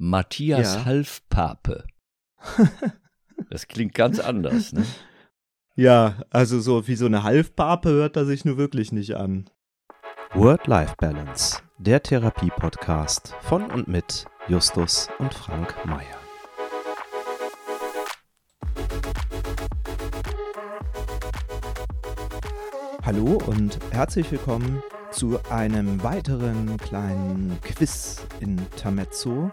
Matthias Ja. Halfpape. Das klingt ganz anders, ne? Ja, also so wie so eine Halfpape hört er sich nur wirklich nicht an. Work-Life-Balance, der Therapie-Podcast von und mit Justus und Frank Mayer. Hallo und herzlich willkommen zu einem weiteren kleinen Quiz in Tamezzo.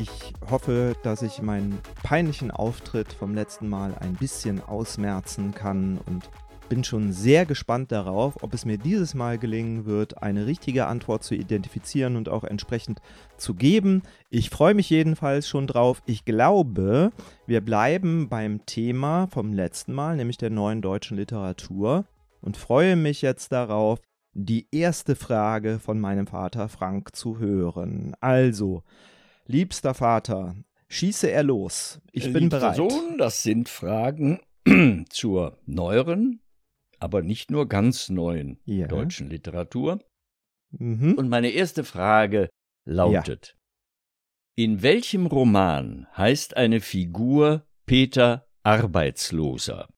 Ich hoffe, dass ich meinen peinlichen Auftritt vom letzten Mal ein bisschen ausmerzen kann und bin schon sehr gespannt darauf, ob es mir dieses Mal gelingen wird, eine richtige Antwort zu identifizieren und auch entsprechend zu geben. Ich freue mich jedenfalls schon drauf. Ich glaube, wir bleiben beim Thema vom letzten Mal, nämlich der neuen deutschen Literatur und freue mich jetzt darauf, die erste Frage von meinem Vater Frank zu hören. Also, liebster Vater, schieße er los. Ich bin Liebster bereit. Sohn, das sind Fragen zur neueren, aber nicht nur ganz neuen Ja. deutschen Literatur. Mhm. Und meine erste Frage lautet: In welchem Roman heißt eine Figur Peter Arbeitsloser?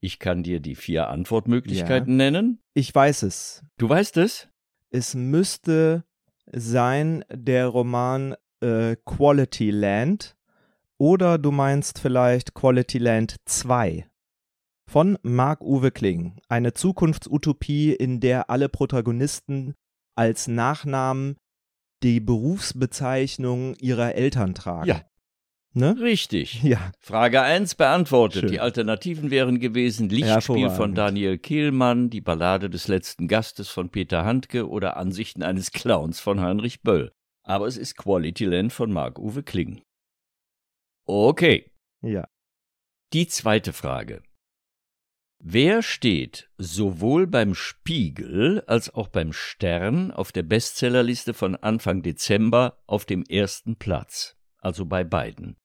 Ich kann dir die vier Antwortmöglichkeiten nennen. Ich weiß es. Du weißt es? Es müsste sein der Roman äh, Quality Land oder du meinst vielleicht Quality Land 2 von Marc-Uwe Kling. Eine Zukunftsutopie, in der alle Protagonisten als Nachnamen die Berufsbezeichnung ihrer Eltern tragen. Ja. Ne? Richtig. Ja. Frage 1 beantwortet. Schön. Die Alternativen wären gewesen Lichtspiel von. Daniel Kehlmann, die Ballade des letzten Gastes von Peter Handke oder Ansichten eines Clowns von Heinrich Böll. Aber es ist Quality Land von Marc-Uwe Kling. Okay, Ja. die zweite Frage. Wer steht sowohl beim Spiegel als auch beim Stern auf der Bestsellerliste von Anfang Dezember auf dem ersten Platz? Also bei beiden.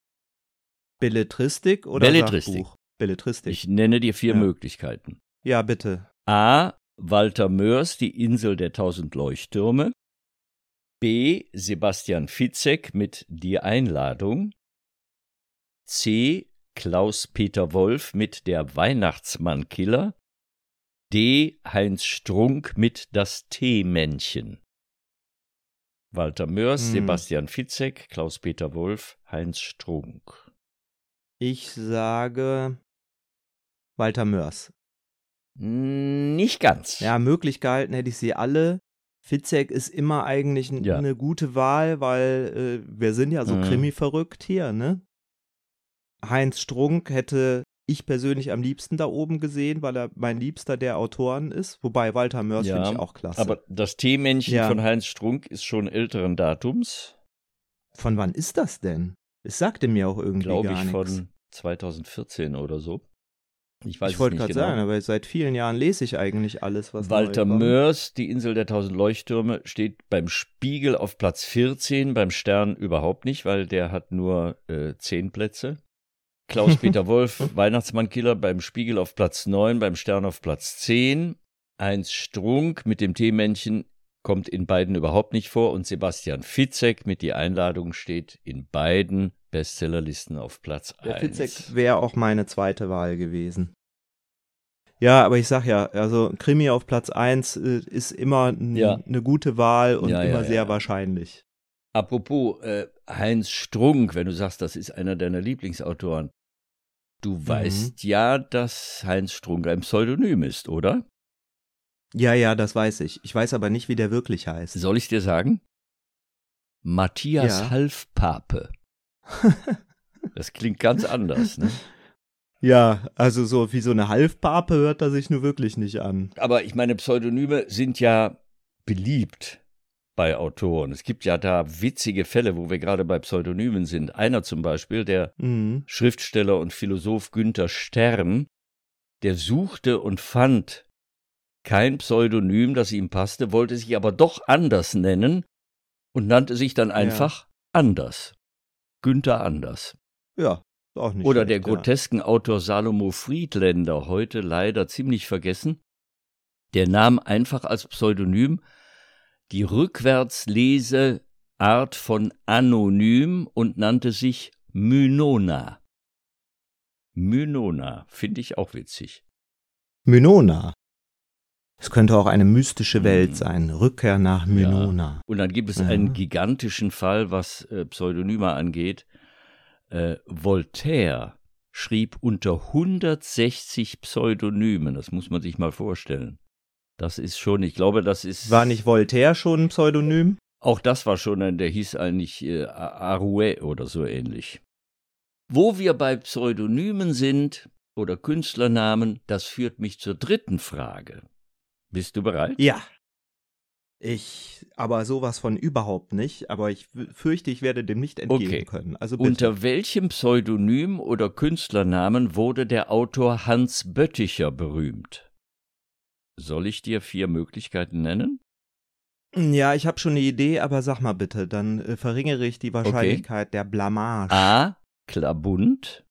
Belletristik oder Belletristik. Sachbuch? Belletristik. Ich nenne dir vier Ja. Möglichkeiten. ja, bitte. A. Walter Mörs, die Insel der tausend Leuchttürme. B. Sebastian Fitzek mit Die Einladung. C. Klaus-Peter Wolf mit Der Weihnachtsmann-Killer. D. Heinz Strunk mit Das Teemännchen. Walter Mörs, Hm. Sebastian Fitzek, Klaus-Peter Wolf, Heinz Strunk. Ich sage Walter Mörs. Nicht ganz. Ja, möglich gehalten hätte ich sie alle. Fitzek ist immer eigentlich Ja. eine gute Wahl, weil äh, wir sind ja so Mhm. Krimi verrückt hier, ne? Heinz Strunk hätte ich persönlich am liebsten da oben gesehen, weil er mein Liebster der Autoren ist. Wobei Walter Mörs Ja, finde ich auch klasse. Aber das Teemännchen Ja. von Heinz Strunk ist schon älteren Datums, Von wann ist das denn? Es sagte mir auch irgendwie glaube gar ich, nichts. von 2014 oder so. Ich Ich wollte gerade nicht genau. sagen, aber seit vielen Jahren lese ich eigentlich alles, was Walter. Mörs, die Insel der tausend Leuchttürme, steht beim Spiegel auf Platz 14, beim Stern überhaupt nicht, weil der hat nur äh, 10 Plätze. Klaus-Peter Wolf, Weihnachtsmann-Killer, beim Spiegel auf Platz 9, beim Stern auf Platz 10. Heinz Strunk mit dem Teemännchen kommt in beiden überhaupt nicht vor und Sebastian Fitzek mit Die Einladung steht in beiden Bestsellerlisten auf Platz Der 1. Fitzek wäre auch meine zweite Wahl gewesen. Ja, aber ich sag ja, also Krimi auf Platz 1 äh, ist immer n- Ja. eine gute Wahl und Ja, immer ja, sehr wahrscheinlich. Apropos äh, Heinz Strunk, wenn du sagst, das ist einer deiner Lieblingsautoren. Du Mhm. weißt ja, dass Heinz Strunk ein Pseudonym ist, oder? Ja, ja, das weiß ich. Ich weiß aber nicht, wie der wirklich heißt. Soll ich dir sagen? Matthias. Halfpape. Das klingt ganz anders, ne? Ja, also so wie so eine Halfpape hört er sich nur wirklich nicht an. Aber ich meine, Pseudonyme sind ja beliebt bei Autoren. Es gibt ja da witzige Fälle, wo wir gerade bei Pseudonymen sind. Einer zum Beispiel, der Mhm. Schriftsteller und Philosoph Günther Stern, der suchte und fand kein Pseudonym, das ihm passte, wollte sich aber doch anders nennen und nannte sich dann einfach Anders. Günther Anders. Ja, auch nicht Oder schlecht, der ja. grotesken Autor Salomo Friedländer, heute leider ziemlich vergessen, der nahm einfach als Pseudonym die Rückwärtslese Art von Anonym und nannte sich Mynona. Mynona, finde ich auch witzig. Mynona. Es könnte auch eine mystische Welt sein. Rückkehr nach Mynona. Ja. Und dann gibt es einen gigantischen Fall, was äh, Pseudonyme angeht. Äh, Voltaire schrieb unter 160 Pseudonymen. Das muss man sich mal vorstellen. Das ist schon, ich glaube, das ist. War nicht Voltaire schon ein Pseudonym? Auch das war schon ein, der hieß eigentlich äh, Arouet oder so ähnlich. Wo wir bei Pseudonymen sind oder Künstlernamen, das führt mich zur dritten Frage. Bist du bereit? Ja. Ich, aber sowas von überhaupt nicht, aber ich fürchte, ich werde dem nicht entgehen okay. können. Also bitte. Unter welchem Pseudonym oder Künstlernamen wurde der Autor Hans Bötticher berühmt? Soll ich dir vier Möglichkeiten nennen? Ja, ich habe schon eine Idee, aber sag mal bitte, dann äh, verringere ich die Wahrscheinlichkeit okay. der Blamage. A. Klabund.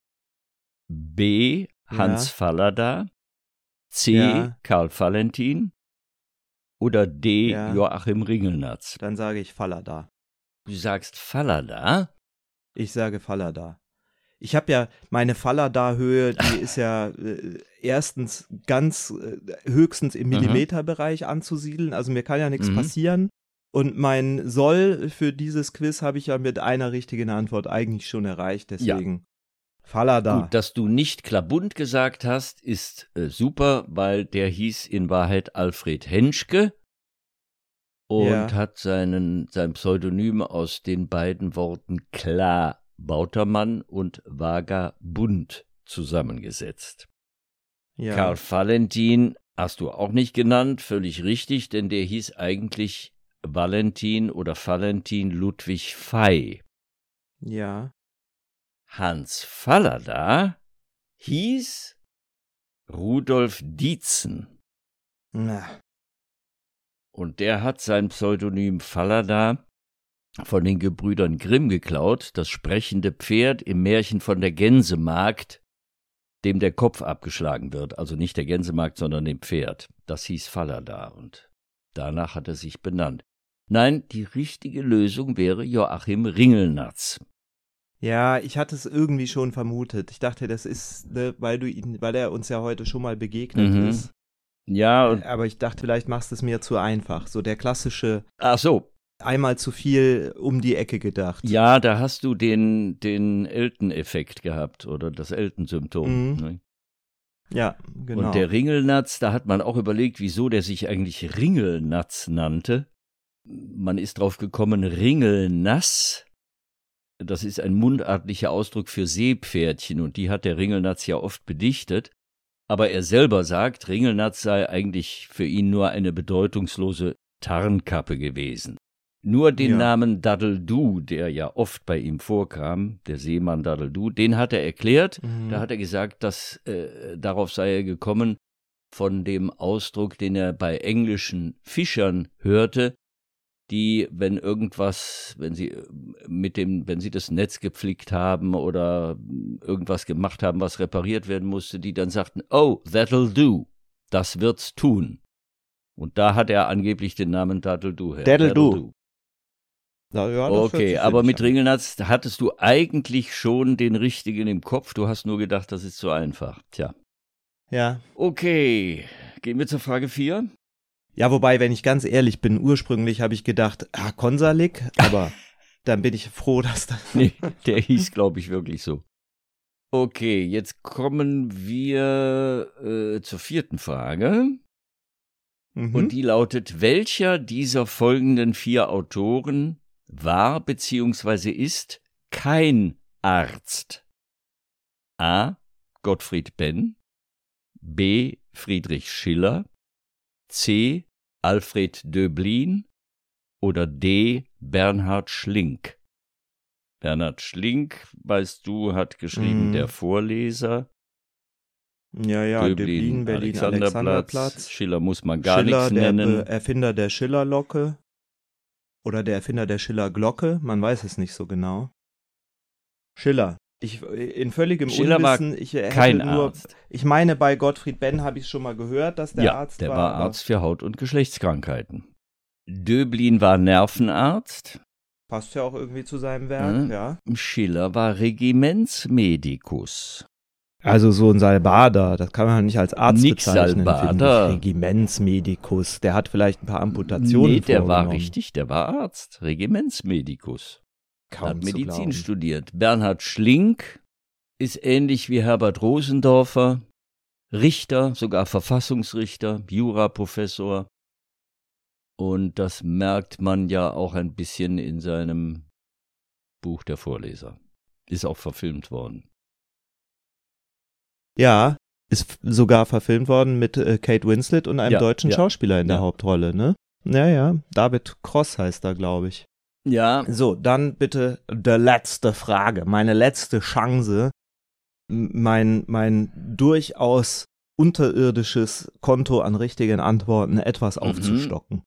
B. Hans ja. Fallada. C. Ja. Karl Valentin. Oder D. Ja. Joachim Ringelnatz. Dann sage ich Fallada. Du sagst Fallada? Ich sage Fallada. Ich habe ja meine Fallada-Höhe, die ist ja äh, erstens ganz äh, höchstens im mhm. Millimeterbereich anzusiedeln. Also mir kann ja nichts mhm. passieren. Und mein Soll für dieses Quiz habe ich ja mit einer richtigen Antwort eigentlich schon erreicht. Deswegen ja. Fallada. Gut, dass du nicht Klabund gesagt hast, ist äh, super, weil der hieß in Wahrheit Alfred Henschke und ja. hat seinen, sein Pseudonym aus den beiden Worten Klar Bautermann und Vagabund zusammengesetzt. Ja. Karl Valentin hast du auch nicht genannt, völlig richtig, denn der hieß eigentlich Valentin oder Valentin Ludwig Fey. Ja. Hans Fallada hieß Rudolf Dietzen. Na. Und der hat sein Pseudonym Fallada von den Gebrüdern Grimm geklaut, das sprechende Pferd im Märchen von der Gänsemagd, dem der Kopf abgeschlagen wird, also nicht der Gänsemagd, sondern dem Pferd. Das hieß Fallada und danach hat er sich benannt. Nein, die richtige Lösung wäre Joachim Ringelnatz. Ja, ich hatte es irgendwie schon vermutet. Ich dachte, das ist, ne, weil du ihn, weil er uns ja heute schon mal begegnet mhm. ist. Ja, aber ich dachte, vielleicht machst du es mir zu einfach. So der klassische. Ach so, einmal zu viel um die Ecke gedacht. Ja, da hast du den, den Elton-Effekt gehabt oder das Elton-Symptom. Mhm. Ne? Ja, genau. Und der Ringelnatz, da hat man auch überlegt, wieso der sich eigentlich Ringelnatz nannte. Man ist drauf gekommen, Ringelnass. Das ist ein mundartlicher Ausdruck für Seepferdchen und die hat der Ringelnatz ja oft bedichtet. Aber er selber sagt, Ringelnatz sei eigentlich für ihn nur eine bedeutungslose Tarnkappe gewesen. Nur den ja. Namen Daddledu, der ja oft bei ihm vorkam, der Seemann Daddledu, den hat er erklärt. Mhm. Da hat er gesagt, dass äh, darauf sei er gekommen von dem Ausdruck, den er bei englischen Fischern hörte, die, wenn irgendwas, wenn sie äh, mit dem, wenn sie das Netz gepflegt haben oder irgendwas gemacht haben, was repariert werden musste, die dann sagten, oh, that'll do, das wird's tun. Und da hat er angeblich den Namen Daddle Do her. Daddle Do. Na, ja, okay, aber mit Ringelnatz hattest du eigentlich schon den richtigen im Kopf. Du hast nur gedacht, das ist zu einfach. Tja. Ja. Okay, gehen wir zur Frage 4. Ja, wobei, wenn ich ganz ehrlich bin, ursprünglich habe ich gedacht, ah, Konsalik, aber dann bin ich froh, dass das. nee, der hieß, glaube ich, wirklich so. Okay, jetzt kommen wir äh, zur vierten Frage. Mhm. Und die lautet, welcher dieser folgenden vier Autoren war bzw. ist kein Arzt. A. Gottfried Benn, B. Friedrich Schiller, C. Alfred Döblin oder D. Bernhard Schlink. Bernhard Schlink, weißt du, hat geschrieben mm. Der Vorleser. Ja, ja, Döblin, Döblin Berlin, Alexanderplatz. Alexanderplatz. Schiller muss man gar Schiller, nichts nennen. Der Erfinder der Schillerlocke. Oder der Erfinder der Schiller-Glocke, man weiß es nicht so genau. Schiller. Ich, in völligem Schiller Unwissen, ich kein nur, Arzt. ich meine, bei Gottfried Benn habe ich schon mal gehört, dass der ja, Arzt der war. der war Arzt für Haut- und Geschlechtskrankheiten. Döblin war Nervenarzt. Passt ja auch irgendwie zu seinem Werk, Mhm. ja. Schiller war Regimentsmedikus. Also so ein Salbader, das kann man nicht als Arzt Nix bezeichnen. Salbader. finde ich. Regimentsmedikus, der hat vielleicht ein paar Amputationen Nee, der war richtig, der war Arzt, Regimentsmedikus. Kaum hat Medizin studiert. Bernhard Schlink ist ähnlich wie Herbert Rosendorfer, Richter, sogar Verfassungsrichter, Juraprofessor. Und das merkt man ja auch ein bisschen in seinem Buch der Vorleser. Ist auch verfilmt worden. Ja, ist sogar verfilmt worden mit äh, Kate Winslet und einem Ja, deutschen ja, Schauspieler in der ja. Hauptrolle, ne? Ja, ja, David Cross heißt er, glaube ich. Ja, So, dann bitte die letzte Frage, meine letzte Chance, mein, mein durchaus unterirdisches Konto an richtigen Antworten etwas Mhm. aufzustocken.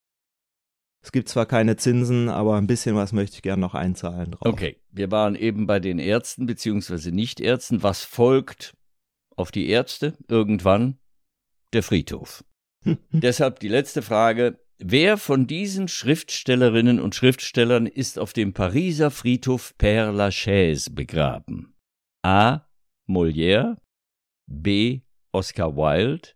Es gibt zwar keine Zinsen, aber ein bisschen was möchte ich gerne noch einzahlen drauf. okay. Wir waren eben bei den Ärzten beziehungsweise Nichtärzten. Was folgt auf die Ärzte? Irgendwann der Friedhof. Deshalb die letzte Frage. Wer von diesen Schriftstellerinnen und Schriftstellern ist auf dem Pariser Friedhof Père Lachaise begraben? A. Molière, B. Oscar Wilde,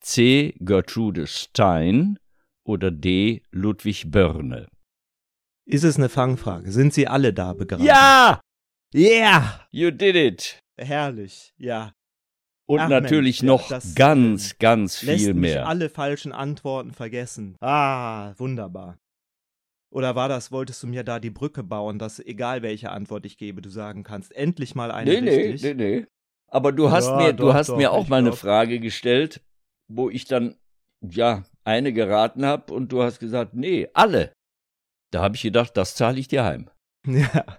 C. Gertrude Stein oder D. Ludwig Börne? Ist es eine Fangfrage? Sind sie alle da begraben? Ja! Yeah! You did it! Herrlich, ja. Und Ach, natürlich Mensch, noch das, ganz, ganz Lässt viel mehr. alle falschen Antworten vergessen. Ah, wunderbar. Oder war das, wolltest du mir da die Brücke bauen, dass egal welche Antwort ich gebe, du sagen kannst, endlich mal eine Nee, nee, richtig? nee, nee. Aber du hast Ja, mir, doch, du hast doch, mir auch mal eine glaub. Frage gestellt, wo ich dann, ja, eine geraten habe und du hast gesagt, nee, alle. Da habe ich gedacht, das zahle ich dir heim. Ja,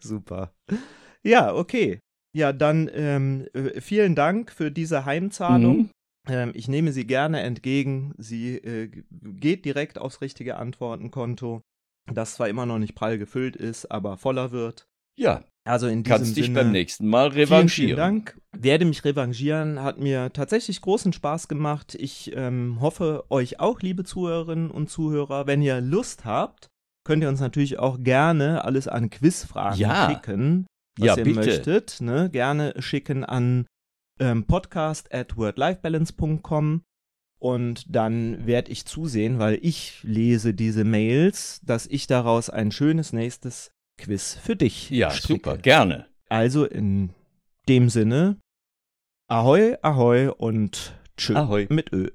super. Ja, okay. Ja, dann ähm, äh, vielen Dank für diese Heimzahlung. Mhm. Ähm, ich nehme sie gerne entgegen. Sie äh, geht direkt aufs richtige Antwortenkonto, das zwar immer noch nicht prall gefüllt ist, aber voller wird. Ja, Also in diesem kannst dich Sinne, beim nächsten Mal Vielen, revanchieren. vielen Dank. Werde mich revanchieren. Hat mir tatsächlich großen Spaß gemacht. Ich ähm, hoffe, euch auch, liebe Zuhörerinnen und Zuhörer, wenn ihr Lust habt, könnt ihr uns natürlich auch gerne alles an Quizfragen Ja. schicken, was Ja, ihr bitte. möchtet. Ne? Gerne schicken an ähm, podcast at wordlifebalance.com und dann werde ich zusehen, weil ich lese diese Mails, dass ich daraus ein schönes nächstes Quiz für dich Ja, stricke. super, gerne. Also in dem Sinne, Ahoi, Ahoi und Tschö Ahoi. mit Ö.